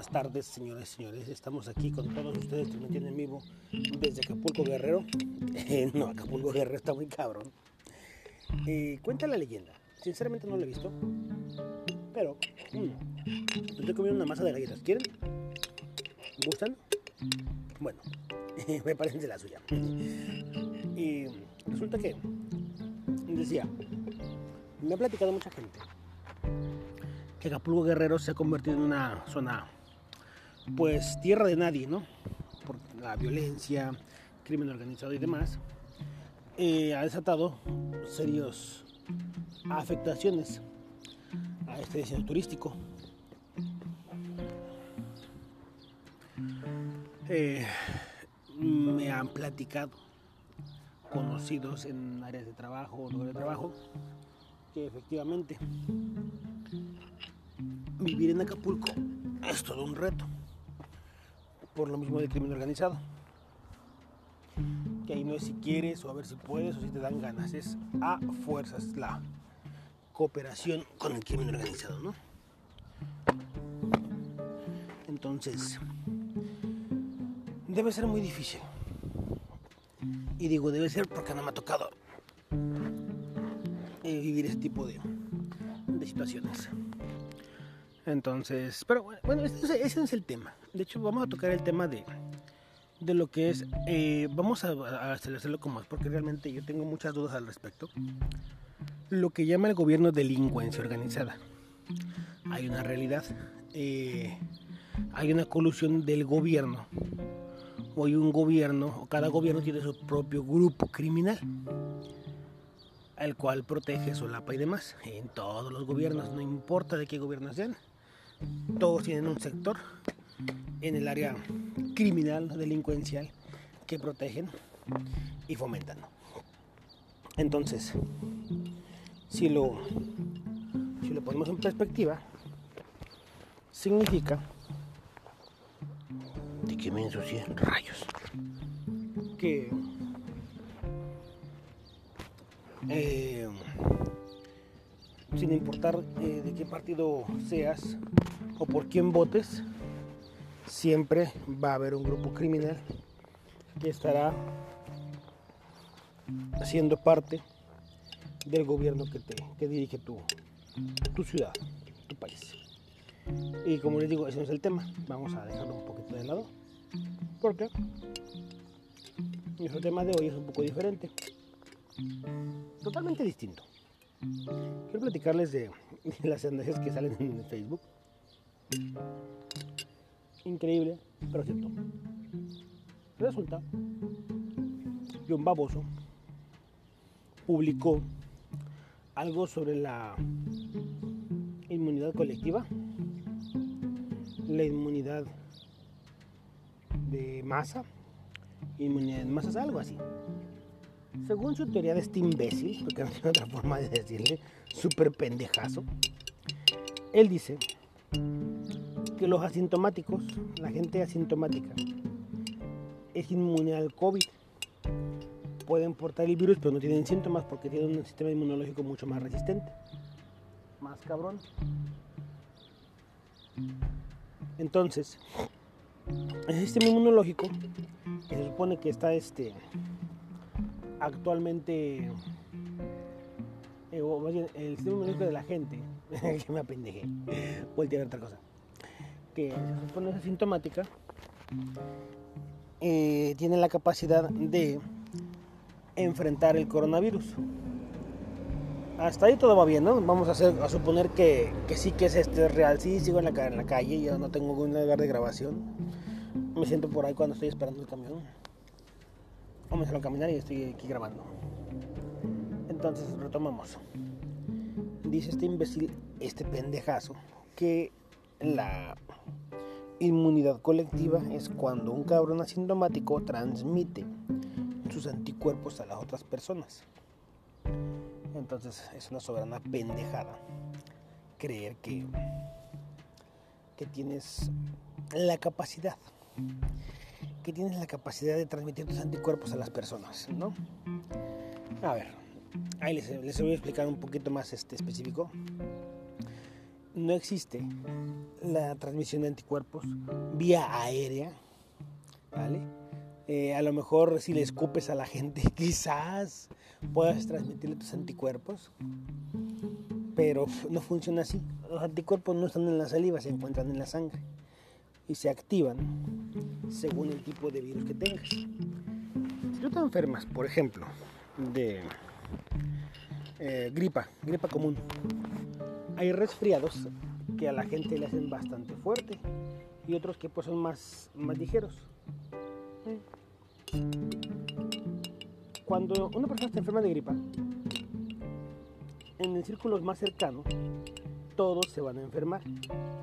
buenas tardes, señores y señores. Estamos aquí con todos ustedes transmitiendo en vivo desde Acapulco Guerrero. Eh, no, Acapulco Guerrero está muy cabrón. Cuenta la leyenda. Sinceramente no lo he visto. Pero, mmm, estoy comiendo una masa de galletas. ¿Quieren? ¿Gustan? Bueno, me parece la suya. Y resulta que, decía, me ha platicado mucha gente que Acapulco Guerrero se ha convertido en una zona, pues, tierra de nadie, ¿no? Por la violencia, crimen organizado y demás, eh, ha desatado serios afectaciones a este destino turístico. Eh, me han platicado conocidos en áreas de trabajo o de trabajo que efectivamente vivir en Acapulco es todo un reto. Por lo mismo del crimen organizado. Que ahí no es si quieres o a ver si puedes o si te dan ganas. Es a fuerzas la cooperación con el crimen organizado, ¿no? Entonces, debe ser muy difícil. Y digo, debe ser porque no me ha tocado eh, vivir ese tipo de, de situaciones. Entonces, pero bueno, ese, ese, es el tema. De hecho, vamos a tocar el tema de, de lo que es, eh, vamos a, a hacerlo como es, porque realmente yo tengo muchas dudas al respecto. Lo que llama el gobierno delincuencia organizada. Hay una realidad, eh, hay una colusión del gobierno, o hay un gobierno, o cada gobierno tiene su propio grupo criminal el cual protege, solapa y demás. En todos los gobiernos, no importa de qué gobierno sean, todos tienen un sector en el área criminal, delincuencial, que protegen y fomentan. Entonces, si lo, si lo ponemos en perspectiva, significa de que me ensucié rayos. Que eh, sin importar eh, de qué partido seas o por quién votes, siempre va a haber un grupo criminal que estará siendo parte del gobierno que, te, dirige tu, tu ciudad, tu país. Y como les digo, ese no es el tema. Vamos a dejarlo un poquito de lado. Porque nuestro tema de hoy es un poco diferente. Totalmente distinto. Quiero platicarles de, las sandejas que salen en Facebook. Increíble, pero cierto. Resulta que un baboso publicó algo sobre la inmunidad colectiva, la inmunidad de masa, inmunidad de masas, algo así. Según su teoría de este imbécil, porque no tiene otra forma de decirle, súper pendejazo, él dice que los asintomáticos, la gente asintomática, es inmune al COVID. Pueden portar el virus, pero no tienen síntomas porque tienen un sistema inmunológico mucho más resistente. Más cabrón. Entonces, el sistema inmunológico, que se supone que está este, actualmente, eh, o más bien, el sistema inmunológico de la gente, que me apendejé, voy a otra cosa, que se supone asintomática, eh, tiene la capacidad de enfrentar el coronavirus. Hasta ahí todo va bien, ¿no? Vamos a, hacer, a suponer que, que sí que es este real. Sí, sigo en la, en la calle, yo no tengo un lugar de grabación. Me siento por ahí cuando estoy esperando el camión. O me salgo a caminar y estoy aquí grabando. Entonces, retomamos. Dice este imbécil, este pendejazo, que la inmunidad colectiva es cuando un cabrón asintomático transmite sus anticuerpos a las otras personas. Entonces es una soberana pendejada creer que, que tienes la capacidad, que tienes la capacidad de transmitir tus anticuerpos a las personas, ¿no? A ver, ahí les, les voy a explicar un poquito más este específico. No existe la transmisión de anticuerpos vía aérea, ¿vale? Eh, a lo mejor si le escupes a la gente, quizás puedas transmitirle tus anticuerpos, pero no funciona así. Los anticuerpos no están en la saliva, se encuentran en la sangre y se activan según el tipo de virus que tengas. Si tú te enfermas, por ejemplo, de eh, gripa, gripa común, hay resfriados que a la gente le hacen bastante fuerte y otros que pues son más, más ligeros. Cuando una persona está enferma de gripa, en el círculo más cercano, todos se van a enfermar.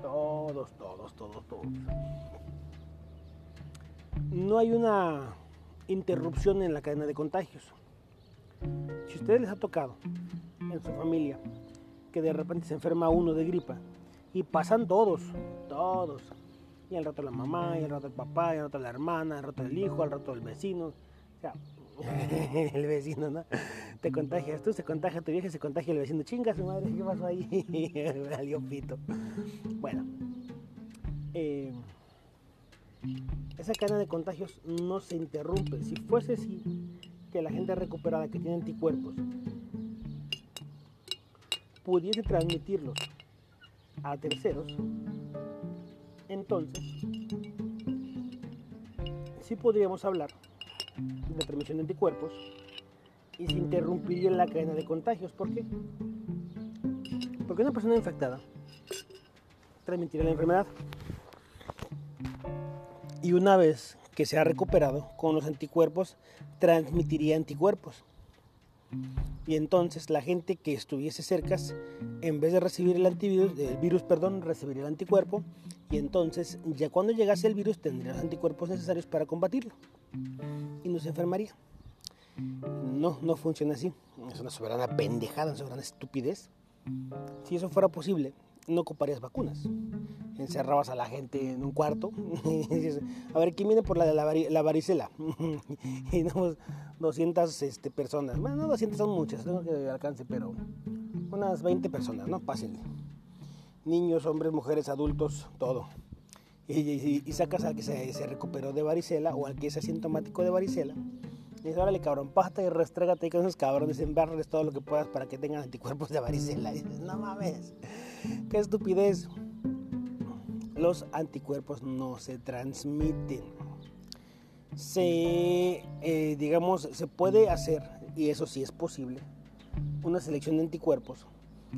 Todos, todos, todos, todos. No hay una interrupción en la cadena de contagios. Si a ustedes les ha tocado en su familia que de repente se enferma uno de gripa y pasan todos, todos. Y al rato la mamá, y al rato el papá, y al rato la hermana, al rato el hijo, al rato el vecino. O sea, el vecino, ¿no? Te contagias, tú se contagia tu vieja, se contagia el vecino. Chinga su madre, ¿qué pasó ahí? Salió pito. Bueno, eh, esa cadena de contagios no se interrumpe. Si fuese así, que la gente recuperada que tiene anticuerpos pudiese transmitirlos a terceros, entonces sí podríamos hablar de transmisión de anticuerpos y se interrumpiría la cadena de contagios. ¿Por qué? Porque una persona infectada transmitirá la enfermedad. Y una vez que se ha recuperado con los anticuerpos, transmitiría anticuerpos. Y entonces la gente que estuviese cerca, en vez de recibir el antivirus, el virus, perdón, recibiría el anticuerpo. Y entonces, ya cuando llegase el virus, tendría los anticuerpos necesarios para combatirlo. Y no se enfermaría. No, no funciona así. Es una soberana pendejada, una soberana estupidez. Si eso fuera posible, no ocuparías vacunas. Encerrabas a la gente en un cuarto. a ver, ¿quién viene por la de la, varicela? y no, 200 este, personas. Bueno, no 200 son muchas, tengo que alcance, pero unas 20 personas, ¿no? Pásenle. Niños, hombres, mujeres, adultos, todo. Y, sacas al que se, recuperó de varicela o al que es asintomático de varicela. Y dices, órale, cabrón, pasta y restrégate con esos cabrones, enviarles todo lo que puedas para que tengan anticuerpos de varicela. Y dices, no mames, qué estupidez. Los anticuerpos no se transmiten se, eh, digamos, se puede hacer, y eso sí es posible, una selección de anticuerpos,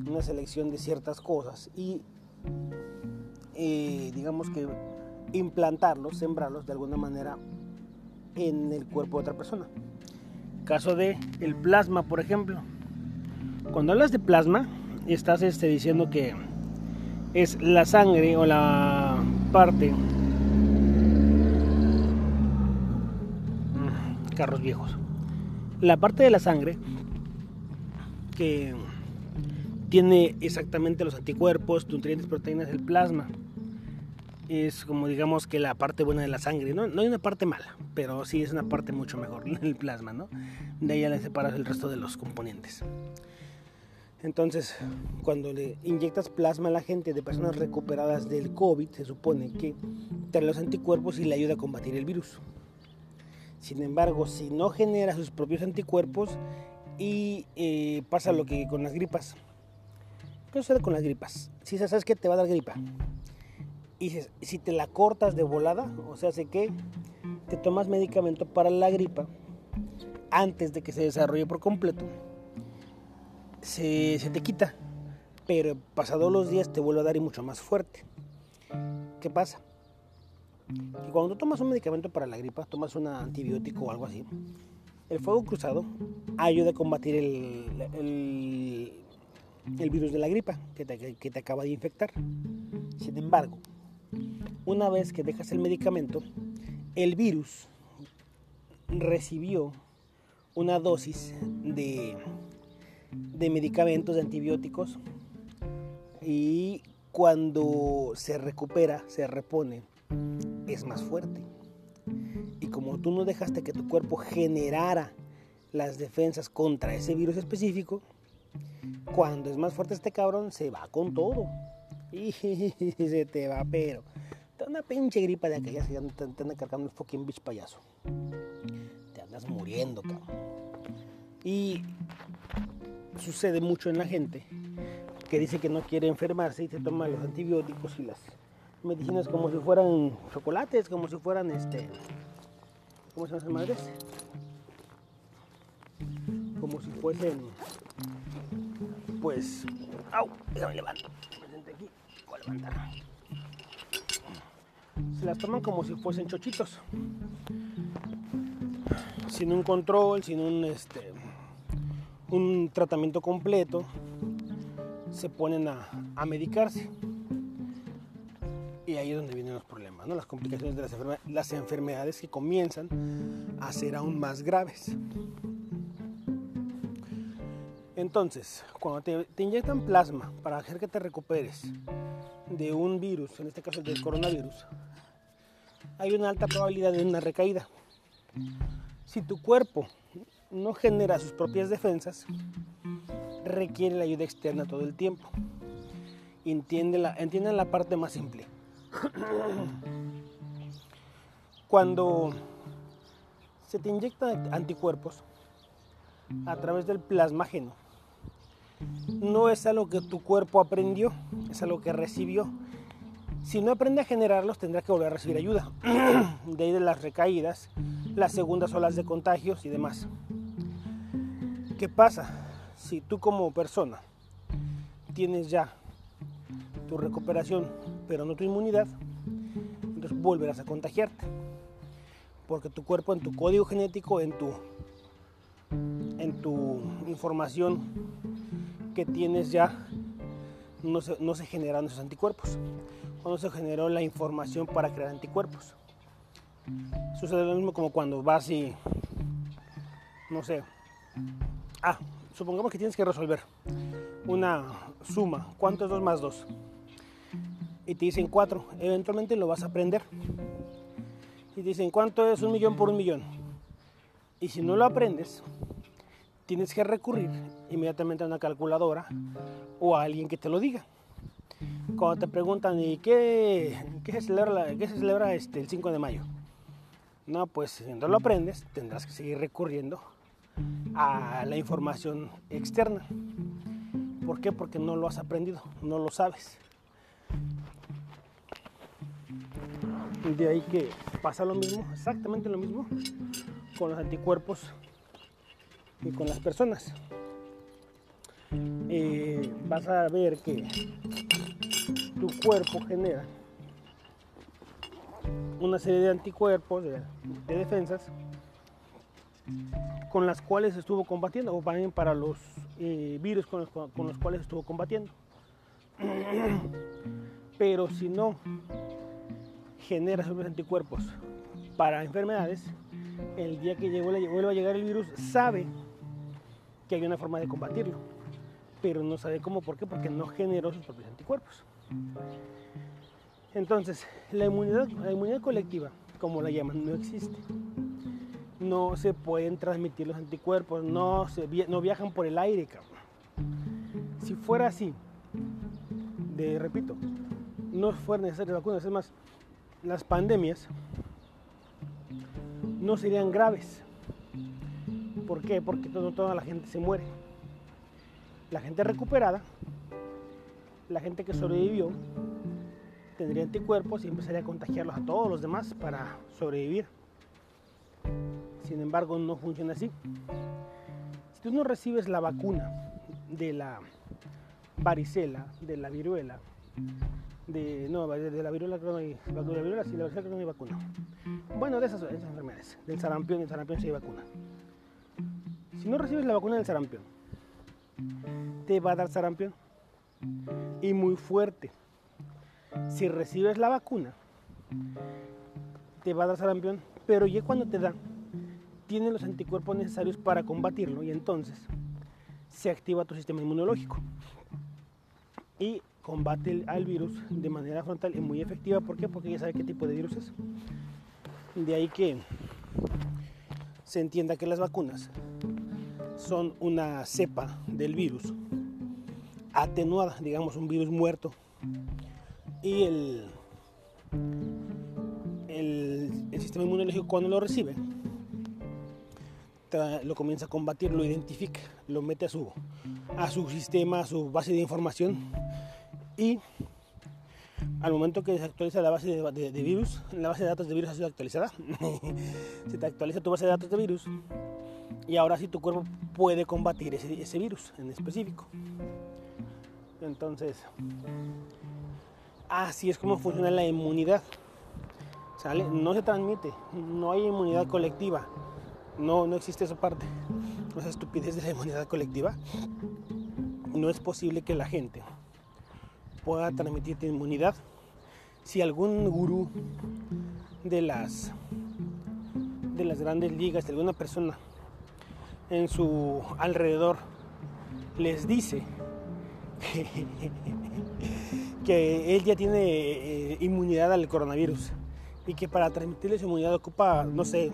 una selección de ciertas cosas y, eh, digamos que implantarlos, sembrarlos de alguna manera en el cuerpo de otra persona. Caso de el plasma, por ejemplo. Cuando hablas de plasma, estás este, diciendo que es la sangre o la parte carros viejos. La parte de la sangre que tiene exactamente los anticuerpos, nutrientes, proteínas del plasma. Es como digamos que la parte buena de la sangre, ¿no? No hay una parte mala, pero sí es una parte mucho mejor, el plasma, ¿no? De ya le separas el resto de los componentes. Entonces, cuando le inyectas plasma a la gente de personas recuperadas del COVID, se supone que trae los anticuerpos y le ayuda a combatir el virus. Sin embargo, si no genera sus propios anticuerpos y eh, pasa lo que con las gripas. ¿Qué sucede con las gripas? Si sabes que te va a dar gripa y si, te la cortas de volada, o sea, sé que te tomas medicamento para la gripa antes de que se desarrolle por completo, se, te quita, pero pasados los días te vuelve a dar y mucho más fuerte. ¿Qué pasa? Cuando tomas un medicamento para la gripa, tomas un antibiótico o algo así, el fuego cruzado ayuda a combatir el, el, virus de la gripa que te, que te acaba de infectar. Sin embargo, una vez que dejas el medicamento, el virus recibió una dosis de, de medicamentos, de antibióticos, y cuando se recupera, se repone, es más fuerte. Y como tú no dejaste que tu cuerpo generara las defensas contra ese virus específico, cuando es más fuerte este cabrón se va con todo. Y se te va, pero. una pinche gripa de aquellas que te, te anda cargando el fucking bitch payaso. Te andas muriendo, cabrón. Y sucede mucho en la gente que dice que no quiere enfermarse y se toma los antibióticos y las medicinas como si fueran chocolates, como si fueran este. ¿Cómo se llaman madres? Como si fuesen. Pues. ¡Au! Déjame levanto. Me senté aquí. Voy a levantar. Se las toman como si fuesen chochitos. Sin un control, sin un este. Un tratamiento completo. Se ponen a, a medicarse. Y ahí es donde vienen los problemas, ¿no? las complicaciones de las, enfermedades, las enfermedades que comienzan a ser aún más graves. Entonces, cuando te, inyectan plasma para hacer que te recuperes de un virus, en este caso del coronavirus, hay una alta probabilidad de una recaída. Si tu cuerpo no genera sus propias defensas, requiere la ayuda externa todo el tiempo. Entiende la, entienden parte más simple Cuando se te inyectan anticuerpos a través del plasmágeno, no es algo que tu cuerpo aprendió, es algo que recibió. Si no aprende a generarlos, tendrá que volver a recibir ayuda. De ahí de las recaídas, las segundas olas de contagios y demás. ¿Qué pasa? Si tú como persona tienes ya tu recuperación, pero no tu inmunidad, entonces volverás a contagiarte. Porque tu cuerpo en tu código genético, en tu, en tu información que tienes ya, no se, no se generan esos anticuerpos. Cuando se generó la información para crear anticuerpos. Sucede lo mismo como cuando vas y, no sé, ah, supongamos que tienes que resolver una suma. ¿Cuánto es 2 más 2? y te dicen 4, eventualmente lo vas a aprender. Y te dicen cuánto es un millón por un millón. Y si no lo aprendes, tienes que recurrir inmediatamente a una calculadora o a alguien que te lo diga. Cuando te preguntan, ¿y qué, qué se celebra, qué se celebra este, el 5 de mayo? No, pues si no lo aprendes, tendrás que seguir recurriendo a la información externa. ¿Por qué? Porque no lo has aprendido, no lo sabes. De ahí que pasa lo mismo, exactamente lo mismo, con los anticuerpos y con las personas. Eh, vas a ver que tu cuerpo genera una serie de anticuerpos, de, defensas, con las cuales estuvo combatiendo, o también para los eh, virus con los, cuales estuvo combatiendo. Pero si no genera sus anticuerpos para enfermedades, el día que vuelva a llegar el virus sabe que hay una forma de combatirlo, pero no sabe cómo, ¿por qué? Porque no generó sus propios anticuerpos. Entonces, la inmunidad colectiva, como la llaman, no existe. No se pueden transmitir los anticuerpos, no, se, no viajan por el aire, Si fuera así, de, repito, no fuera necesario vacunas, es más, las pandemias no serían graves. ¿Por qué? Porque todo, toda la gente se muere. La gente recuperada, la gente que sobrevivió, tendría anticuerpos y empezaría a contagiarlos a todos los demás para sobrevivir. Sin embargo, no funciona así. Si tú no recibes la vacuna de la varicela, de la viruela, de, no, de la viruela creo no hay, la viruela sí, la varicela creo no hay vacuna. Bueno, de esas, enfermedades, del sarampión, del sarampión sí hay vacuna. Si no recibes la vacuna del sarampión, te va a dar sarampión y muy fuerte. Si recibes la vacuna, te va a dar sarampión, pero ya cuando te da, tienes los anticuerpos necesarios para combatirlo y entonces se activa tu sistema inmunológico y combate al virus de manera frontal y muy efectiva. ¿Por qué? Porque ya sabe qué tipo de virus es. De ahí que se entienda que las vacunas son una cepa del virus atenuada, digamos un virus muerto y el, el, el sistema inmunológico cuando lo recibe lo comienza a combatir, lo identifica, lo mete a su, a su sistema, a su base de información y al momento que se actualiza la base de, virus, la base de datos de virus ha sido actualizada, se te actualiza tu base de datos de virus y ahora sí tu cuerpo puede combatir ese, virus en específico. Entonces, así es como funciona la inmunidad. No se transmite, no hay inmunidad colectiva. No, no existe esa parte. Esa estupidez de la inmunidad colectiva. No es posible que la gente pueda transmitir inmunidad si algún gurú de las de las grandes ligas, de alguna persona en su alrededor les dice que, él ya tiene eh, inmunidad al coronavirus y que para transmitirles inmunidad ocupa, no sé,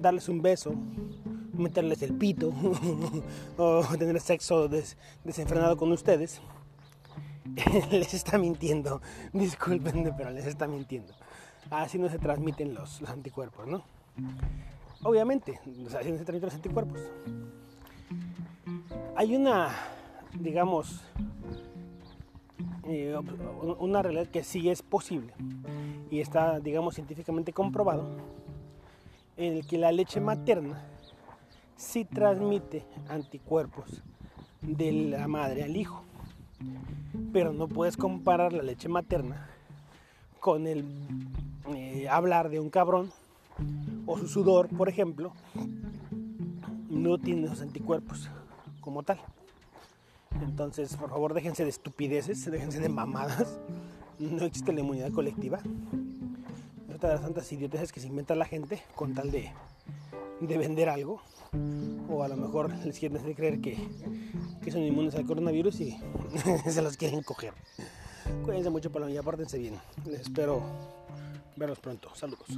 darles un beso, meterles el pito o tener sexo desenfrenado con ustedes, les está mintiendo. Disculpenme, pero les está mintiendo. Así no se transmiten los, anticuerpos, ¿no? Obviamente, así no se transmiten los anticuerpos. Hay una, digamos, eh, una realidad que sí es posible y está, digamos, científicamente comprobado en el que la leche materna sí transmite anticuerpos de la madre al hijo. Pero no puedes comparar la leche materna con el eh, hablar de un cabrón o su sudor, por ejemplo, no tiene los anticuerpos como tal. Entonces, por favor, déjense de estupideces, déjense de mamadas. No existe la inmunidad colectiva de las tantas idioteces que se inventa la gente con tal de, de vender algo. O a lo mejor les quieren hacer creer que, que son inmunes al coronavirus y se los quieren coger. Cuídense mucho, por la mía, pórtense bien. Les espero verlos pronto. Saludos.